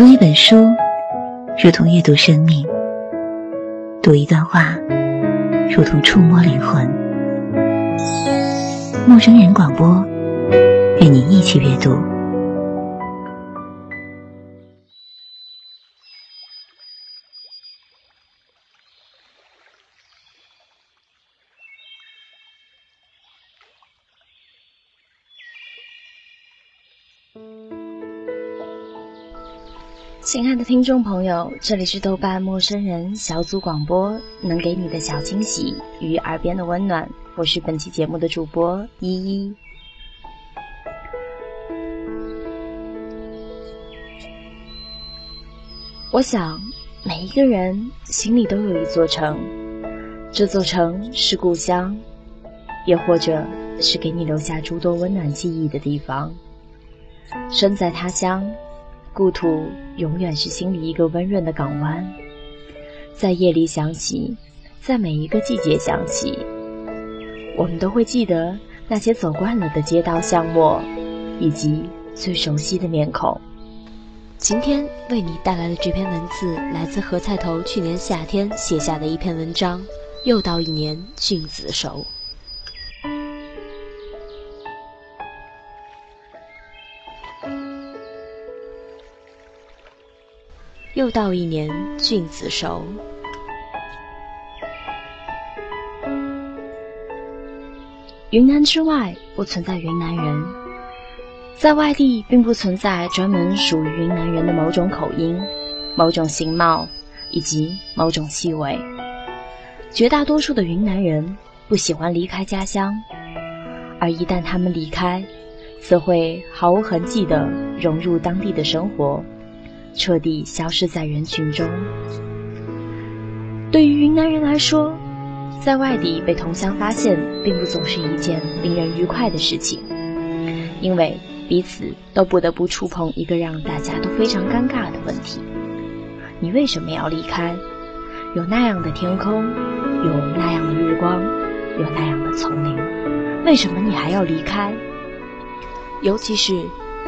读一本书，如同阅读生命；读一段话，如同触摸灵魂。陌生人广播，与你一起阅读。亲爱的听众朋友，这里是豆瓣陌生人小组广播，能给你的小惊喜与耳边的温暖。我是本期节目的主播依依。我想，每一个人心里都有一座城，这座城是故乡，也或者是给你留下诸多温暖记忆的地方。身在他乡。故土永远是心里一个温润的港湾，在夜里想起，在每一个季节想起，我们都会记得那些走惯了的街道巷陌，以及最熟悉的面孔。今天为你带来的这篇文字，来自何菜头去年夏天写下的一篇文章。又到一年菌子熟。又到一年菌子熟。云南之外不存在云南人，在外地并不存在专门属于云南人的某种口音、某种形貌以及某种气味。绝大多数的云南人不喜欢离开家乡，而一旦他们离开，则会毫无痕迹地融入当地的生活。彻底消失在人群中。对于云南人来说，在外地被同乡发现，并不总是一件令人愉快的事情，因为彼此都不得不触碰一个让大家都非常尴尬的问题：你为什么要离开？有那样的天空，有那样的日光，有那样的丛林，为什么你还要离开？尤其是，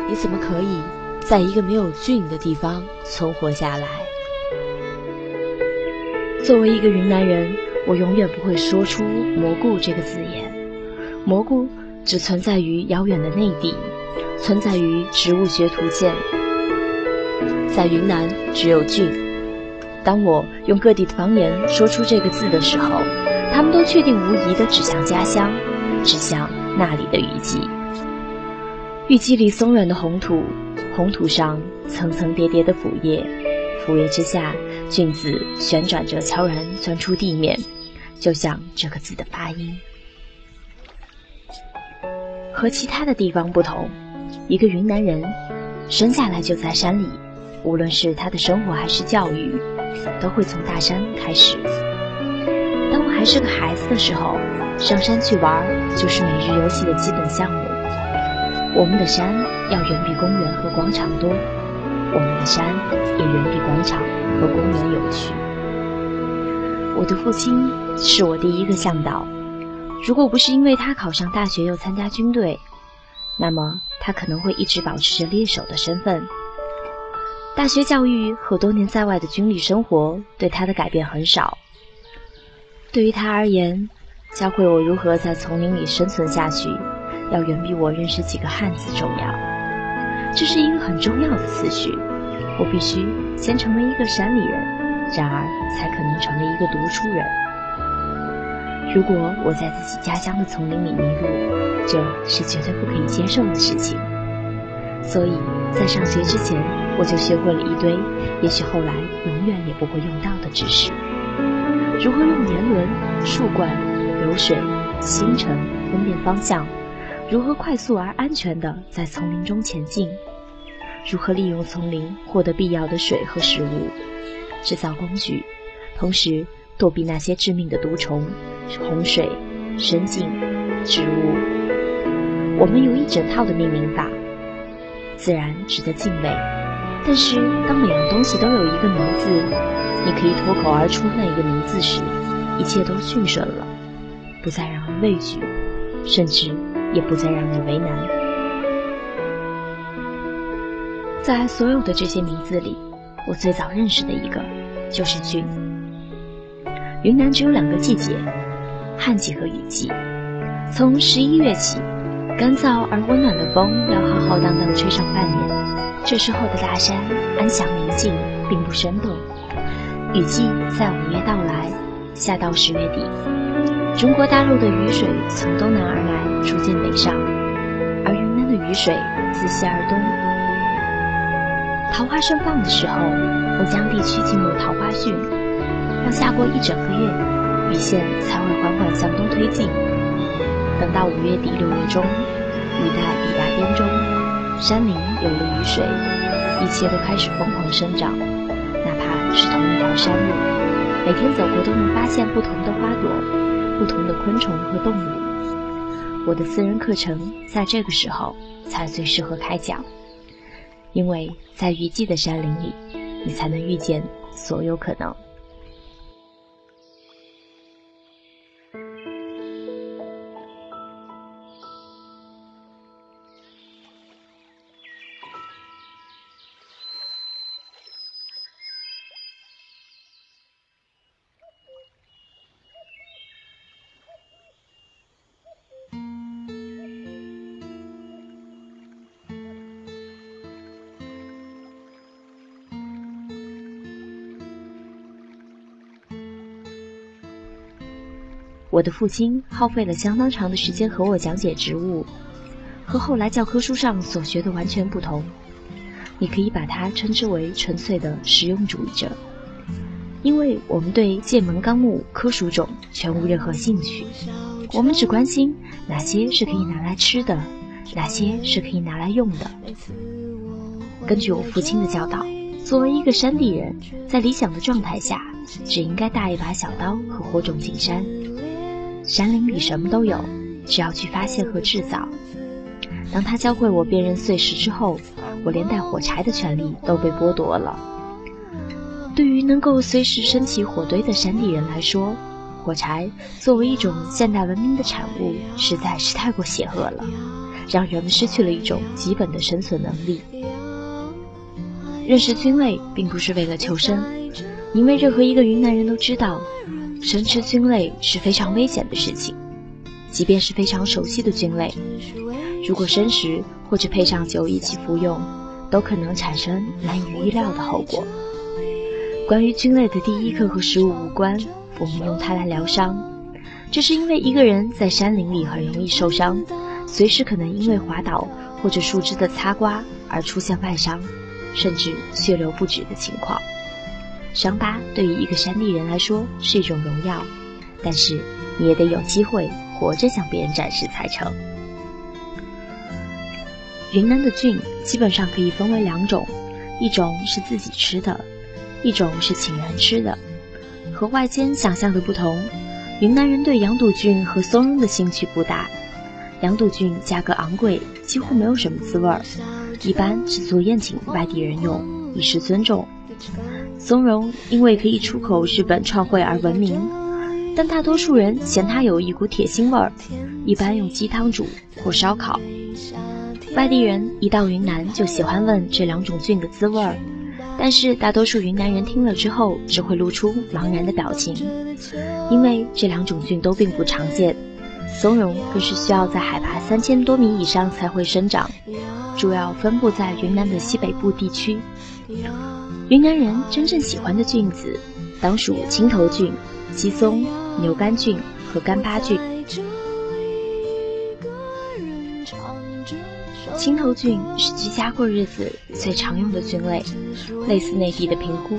你怎么可以？在一个没有菌的地方存活下来。作为一个云南人，我永远不会说出“蘑菇”这个字眼。蘑菇只存在于遥远的内地，存在于植物学图鉴。在云南，只有菌。当我用各地的方言说出这个字的时候，他们都确定无疑地指向家乡，指向那里的雨季。雨季里松软的红土。红土上层层叠叠的腐叶，腐叶之下，菌子旋转着悄然钻出地面，就像这个字的发音。和其他的地方不同，一个云南人生下来就在山里，无论是他的生活还是教育，都会从大山开始。当我还是个孩子的时候，上山去玩就是每日游戏的基本项目。我们的山要远比公园和广场多，我们的山也远比广场和公园有趣。我的父亲是我第一个向导，如果不是因为他考上大学又参加军队，那么他可能会一直保持着猎手的身份。大学教育和多年在外的军旅生活对他的改变很少。对于他而言，教会我如何在丛林里生存下去。要远比我认识几个汉字重要，这是一个很重要的次序。我必须先成为一个山里人，然而才可能成为一个读书人。如果我在自己家乡的丛林里迷路，这是绝对不可以接受的事情。所以在上学之前，我就学会了一堆也许后来永远也不会用到的知识：如何用年轮、树冠、流水、星辰分辨方向。如何快速而安全地在丛林中前进？如何利用丛林获得必要的水和食物？制造工具，同时躲避那些致命的毒虫、洪水、深井、植物。我们有一整套的命名法，自然值得敬畏。但是，当每样东西都有一个名字，你可以脱口而出那一个名字时，一切都顺顺了，不再让人畏惧，甚至。也不再让你为难。在所有的这些名字里，我最早认识的一个就是菌。云南只有两个季节，旱季和雨季。从十一月起，干燥而温暖的风要浩浩荡荡吹上半年。这时候的大山安详宁静，并不生动。雨季在五月到来，下到十月底。中国大陆的雨水从东南而来，逐渐北上，而云南的雨水自西而东。桃花盛放的时候，乌江地区进入桃花汛。要下过一整个月，雨线才会缓缓向东推进。等到五月底六月中，雨带抵达滇中，山林有了雨水，一切都开始疯狂生长。哪怕是同一条山路，每天走过都能发现不同的花朵、不同的昆虫和动物。我的私人课程在这个时候才最适合开讲，因为在雨季的山林里，你才能遇见所有可能。我的父亲耗费了相当长的时间和我讲解植物，和后来教科书上所学的完全不同。你可以把它称之为纯粹的实用主义者，因为我们对剑门纲目科属种全无任何兴趣，我们只关心哪些是可以拿来吃的，哪些是可以拿来用的。根据我父亲的教导，作为一个山地人，在理想的状态下，只应该带一把小刀和火种进山。山林里什么都有，只要去发现和制造。当他教会我辨认碎石之后，我连带火柴的权利都被剥夺了。对于能够随时升起火堆的山地人来说，火柴作为一种现代文明的产物，实在是太过邪恶了，让人们失去了一种基本的生存能力。认识菌类并不是为了求生，因为任何一个云南人都知道。生吃菌类是非常危险的事情，即便是非常熟悉的菌类，如果生食或者配上酒一起服用，都可能产生难以预料的后果。关于菌类的第一课和食物无关，我们用它来疗伤，这是因为一个人在山林里很容易受伤，随时可能因为滑倒或者树枝的擦刮而出现外伤，甚至血流不止的情况。伤疤对于一个山地人来说是一种荣耀，但是你也得有机会活着向别人展示才成。云南的菌基本上可以分为两种，一种是自己吃的，一种是请人吃的。和外间想象的不同，云南人对羊肚菌和松茸的兴趣不大。羊肚菌价格昂贵，几乎没有什么滋味儿，一般只做宴请外地人用，以示尊重。松茸因为可以出口日本创汇而闻名，但大多数人嫌它有一股铁腥味儿，一般用鸡汤煮或烧烤。外地人一到云南就喜欢问这两种菌的滋味儿，但是大多数云南人听了之后只会露出茫然的表情，因为这两种菌都并不常见，松茸更是需要在海拔三千多米以上才会生长，主要分布在云南的西北部地区。云南人真正喜欢的菌子，当属青头菌、鸡枞、牛肝菌和干巴菌。青头菌是居家过日子最常用的菌类，类似内地的平菇，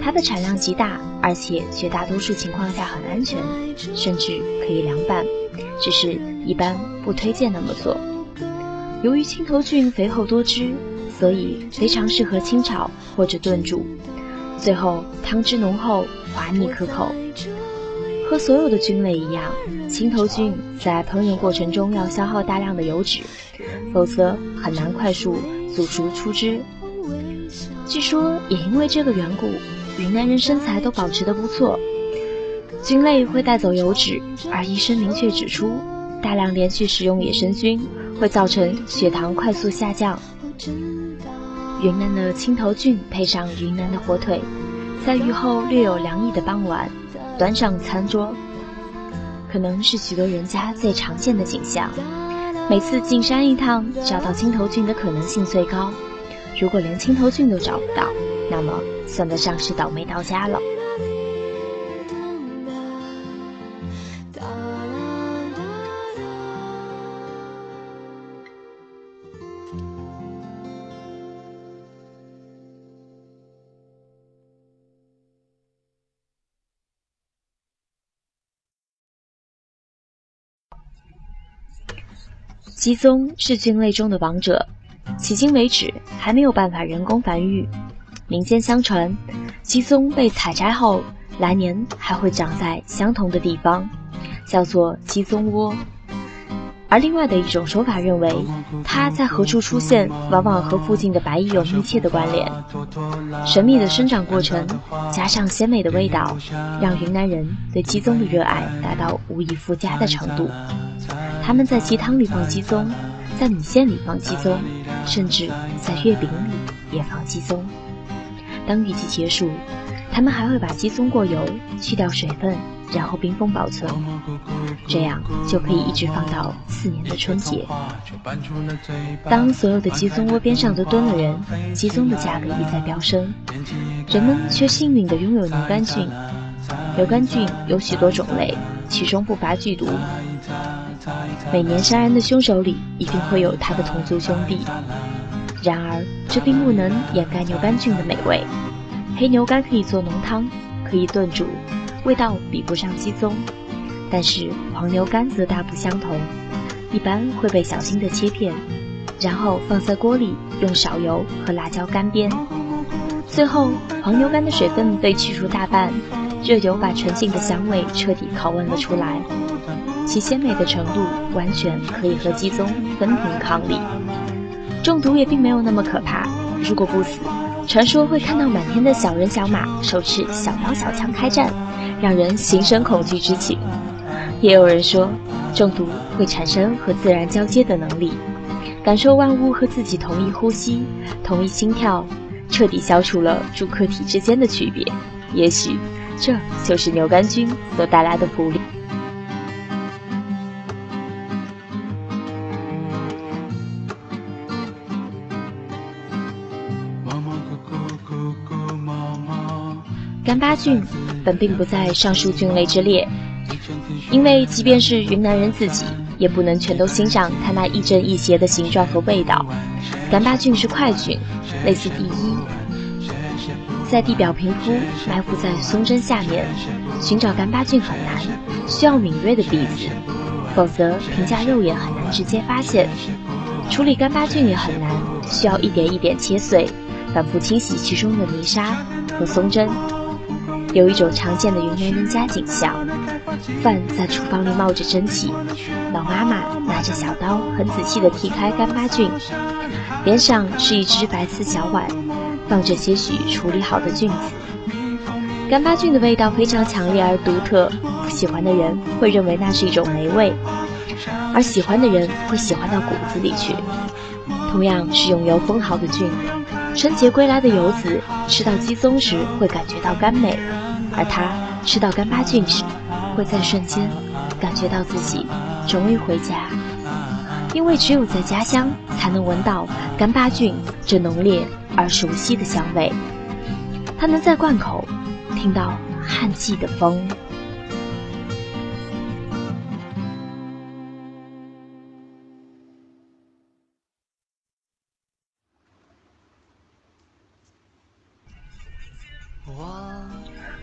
它的产量极大，而且绝大多数情况下很安全，甚至可以凉拌，只是一般不推荐那么做。由于青头菌肥厚多汁。所以非常适合清炒或者炖煮，最后汤汁浓厚，滑腻可口。和所有的菌类一样，青头菌在烹饪过程中要消耗大量的油脂，否则很难快速煮熟出汁。据说也因为这个缘故，云南人身材都保持得不错。菌类会带走油脂，而医生明确指出，大量连续食用野生菌会造成血糖快速下降。云南的青头菌配上云南的火腿，在雨后略有凉意的傍晚，端上餐桌，可能是许多人家最常见的景象。每次进山一趟，找到青头菌的可能性最高。如果连青头菌都找不到，那么算得上是倒霉到家了。鸡枞是菌类中的王者，迄今为止还没有办法人工繁育。民间相传，鸡枞被采摘后，来年还会长在相同的地方，叫做鸡枞窝。而另外的一种说法认为，它在何处出现，往往和附近的白蚁有密切的关联。神秘的生长过程，加上鲜美的味道，让云南人对鸡枞的热爱达到无以复加的程度。他们在鸡汤里放鸡枞，在米线里放鸡枞，甚至在月饼里也放鸡枞。当雨季结束，他们还会把鸡枞过油，去掉水分。然后冰封保存，这样就可以一直放到次年的春节。当所有的鸡枞窝边上都蹲了人，鸡枞的价格一再飙升，人们却幸运地拥有牛肝菌。牛肝菌有许多种类，其中不乏剧毒。每年杀人的凶手里一定会有他的同族兄弟。然而，这并不能掩盖牛肝菌的美味。黑牛肝可以做浓汤，可以炖煮。味道比不上鸡枞，但是黄牛肝则大不相同。一般会被小心地切片，然后放在锅里，用少油和辣椒干煸。最后，黄牛肝的水分被去除大半，热油把纯净的香味彻底拷问了出来。其鲜美的程度完全可以和鸡枞分庭抗礼。中毒也并没有那么可怕，如果不死，传说会看到满天的小人小马手持小刀小枪开战。让人心生恐惧之情。也有人说，中毒会产生和自然交接的能力，感受万物和自己同一呼吸、同一心跳，彻底消除了主客体之间的区别。也许，这就是牛肝菌所带来的福利。干巴菌。本并不在上述菌类之列，因为即便是云南人自己，也不能全都欣赏它那亦正亦邪的形状和味道。干巴菌是块菌，类似第一，在地表平铺，埋伏在松针下面。寻找干巴菌很难，需要敏锐的鼻子，否则凭架肉眼很难直接发现。处理干巴菌也很难，需要一点一点切碎，反复清洗其中的泥沙和松针。有一种常见的云南人家景象：饭在厨房里冒着蒸汽，老妈妈拿着小刀很仔细地剔开干巴菌，边上是一只白瓷小碗，放着些许处理好的菌子。干巴菌的味道非常强烈而独特，不喜欢的人会认为那是一种霉味，而喜欢的人会喜欢到骨子里去。同样是用油封好的菌，春节归来的游子吃到鸡枞时会感觉到甘美。而他吃到干巴菌时，会在瞬间感觉到自己终于回家，因为只有在家乡才能闻到干巴菌这浓烈而熟悉的香味。他能在灌口听到旱季的风。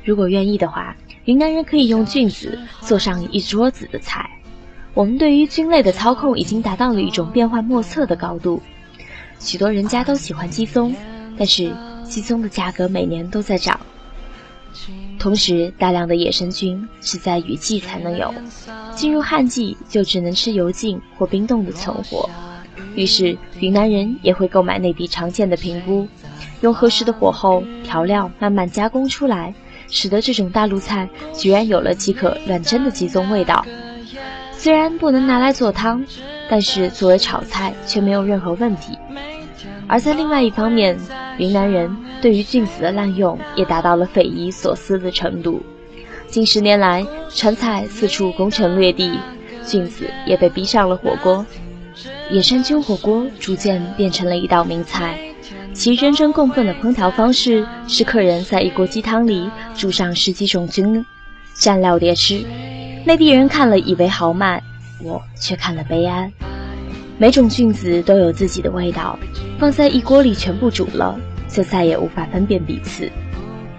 如果愿意的话，云南人可以用菌子做上一桌子的菜。我们对于菌类的操控已经达到了一种变幻莫测的高度。许多人家都喜欢鸡枞，但是鸡枞的价格每年都在涨。同时，大量的野生菌是在雨季才能有，进入旱季就只能吃油浸或冰冻的存活。于是，云南人也会购买内地常见的平菇，用合适的火候调料慢慢加工出来。使得这种大陆菜居然有了即可乱蒸的鸡枞味道。虽然不能拿来做汤，但是作为炒菜却没有任何问题。而在另外一方面，云南人对于菌子的滥用也达到了匪夷所思的程度。近十年来，川菜四处攻城略地，菌子也被逼上了火锅。野山菌火锅逐渐变成了一道名菜，其人人共愤的烹调方式是客人在一锅鸡汤里煮上十几种菌，蘸料碟吃。内地人看了以为豪迈，我却看了悲哀。每种菌子都有自己的味道，放在一锅里全部煮了，就再也无法分辨彼此。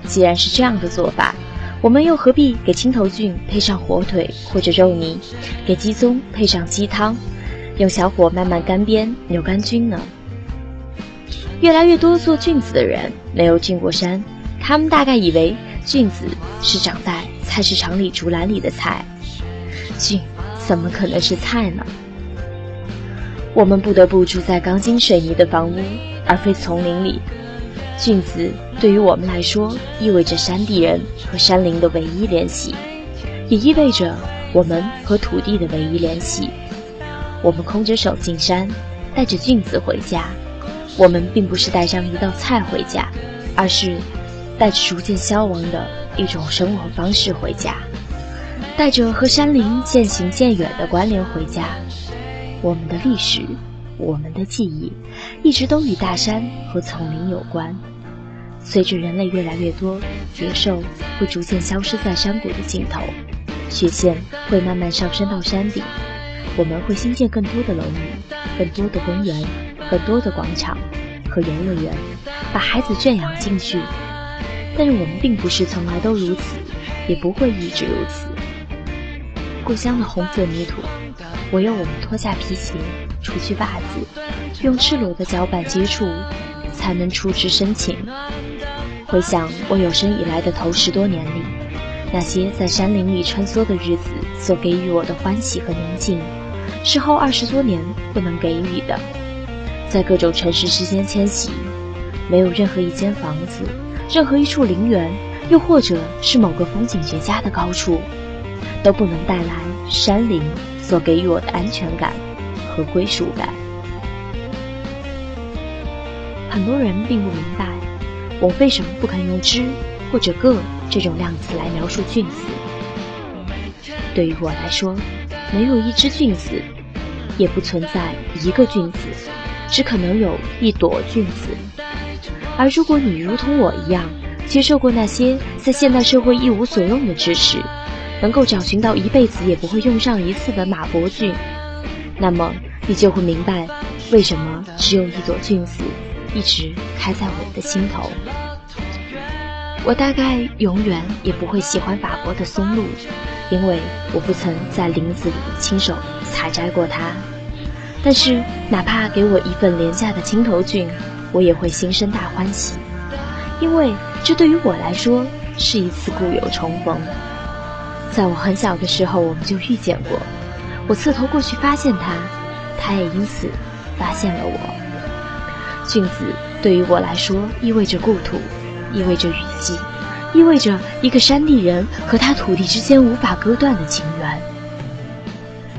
既然是这样的做法，我们又何必给青头菌配上火腿或者肉泥，给鸡枞配上鸡汤，用小火慢慢干煸牛肝菌呢？越来越多做菌子的人没有进过山，他们大概以为菌子是长在菜市场里竹篮里的菜，菌怎么可能是菜呢？我们不得不住在钢筋水泥的房屋，而非丛林里。菌子对于我们来说，意味着山地人和山林的唯一联系，也意味着我们和土地的唯一联系。我们空着手进山，带着菌子回家。我们并不是带上一道菜回家，而是带着逐渐消亡的一种生活方式回家，带着和山林渐行渐远的关联回家。我们的历史，我们的记忆，一直都与大山和丛林有关。随着人类越来越多，野兽会逐渐消失在山谷的尽头，雪线会慢慢上升到山顶。我们会新建更多的楼宇，更多的公园，很多的广场和游乐园，把孩子圈养进去。但是我们并不是从来都如此，也不会一直如此。故乡的红色泥土。唯有我们脱下皮鞋，除去袜子，用赤裸的脚板接触，才能触之深情。回想我有生以来的头十多年里，那些在山林里穿梭的日子所给予我的欢喜和宁静，是后二十多年不能给予的。在各种城市之间迁徙，没有任何一间房子，任何一处陵园，又或者是某个风景绝佳的高处，都不能带来山林。所给予我的安全感和归属感，很多人并不明白，我为什么不肯用“只”或者“个”这种量词来描述菌子。对于我来说，没有一只菌子，也不存在一个菌子，只可能有一朵菌子。而如果你如同我一样，接受过那些在现代社会一无所用的知识，能够找寻到一辈子也不会用上一次的马伯菌，那么你就会明白，为什么只有一朵菌子一直开在我的心头。我大概永远也不会喜欢法国的松露，因为我不曾在林子里亲手采摘过它。但是，哪怕给我一份廉价的青头菌，我也会心生大欢喜，因为这对于我来说是一次故友重逢。在我很小的时候，我们就遇见过。我侧头过去发现他，他也因此发现了我。菌子对于我来说意味着故土，意味着雨季，意味着一个山地人和他土地之间无法割断的情缘。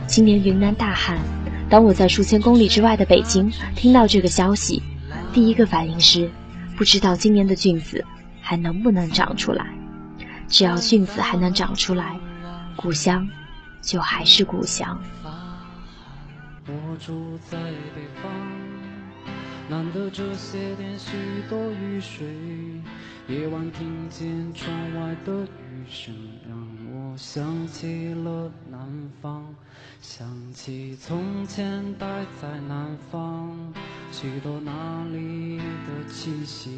今年云南大旱，当我在数千公里之外的北京听到这个消息，第一个反应是，不知道今年的菌子还能不能长出来。只要菌子还能长出来，故乡就还是故乡。我住在北方，难得这些天许多雨水，夜晚听见窗外的雨声，让我想起了方，想起从前待在南方，许多那里的气息。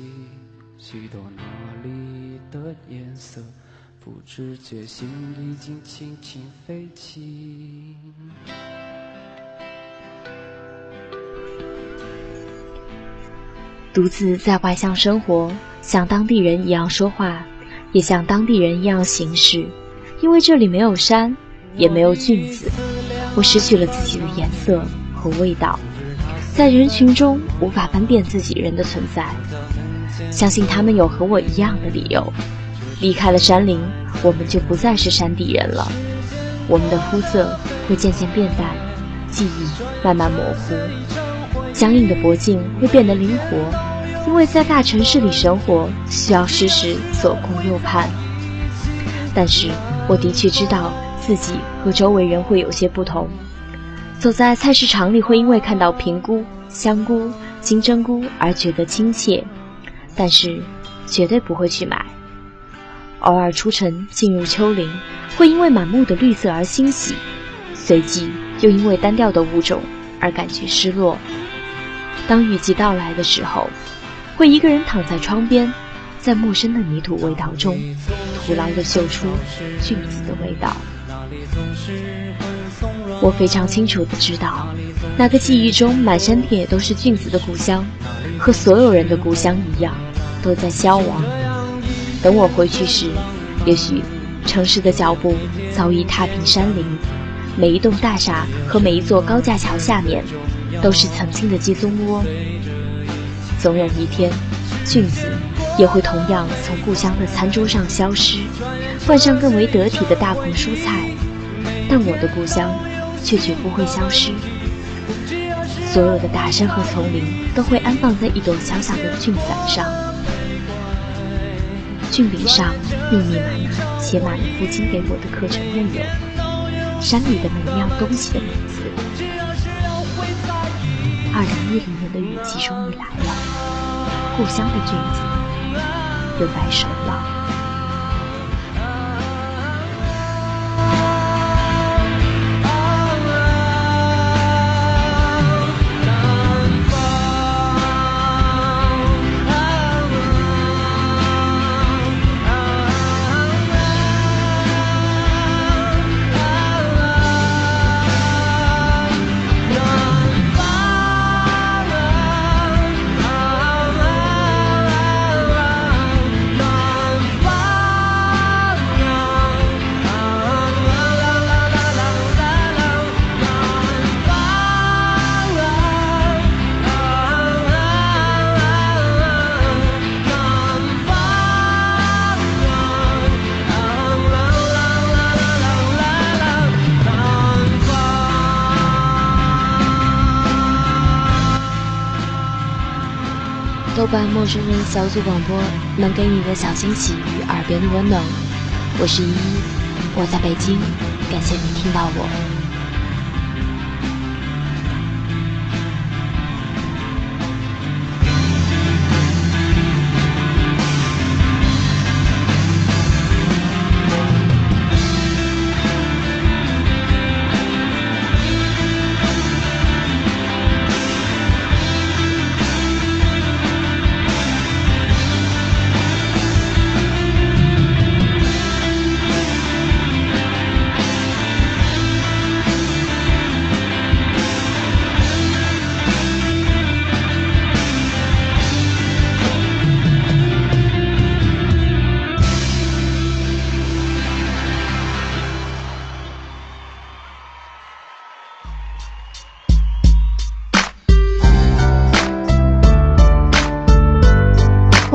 许多那里的颜色，不知觉心已经轻轻飞起。独自在外乡生活，像当地人一样说话，也像当地人一样行事。因为这里没有山，也没有菌子，我失去了自己的颜色和味道，在人群中无法分辨自己人的存在。相信他们有和我一样的理由。离开了山林，我们就不再是山地人了。我们的肤色会渐渐变淡，记忆慢慢模糊。相应的脖颈会变得灵活，因为在大城市里生活需要时时左顾右盼。但是我的确知道自己和周围人会有些不同。走在菜市场里，会因为看到平菇、香菇、金针菇而觉得亲切，但是绝对不会去买。偶尔出城进入丘陵，会因为满目的绿色而欣喜，随即又因为单调的物种而感觉失落。当雨季到来的时候，会一个人躺在窗边，在陌生的泥土味道中，徒劳地嗅出菌子的味道。我非常清楚的知道，那个记忆中满山遍野都是菌子的故乡，和所有人的故乡一样，都在消亡。等我回去时，也许城市的脚步早已踏平山林，每一栋大厦和每一座高架桥下面，都是曾经的鸡枞窝。总有一天，菌子也会同样从故乡的餐桌上消失，换上更为得体的大棚蔬菜。但我的故乡。却绝不会消失。所有的大山和丛林都会安放在一朵小小的菌伞上，菌柄上密密麻麻写满了父亲给我的课程内容，山里的每一样东西的名字。二零一零年的雨季终于来了，故乡的菌子又白首了。伴陌生人小组广播能给你的小惊喜与耳边的温暖。我是依依，我在北京，感谢你听到我。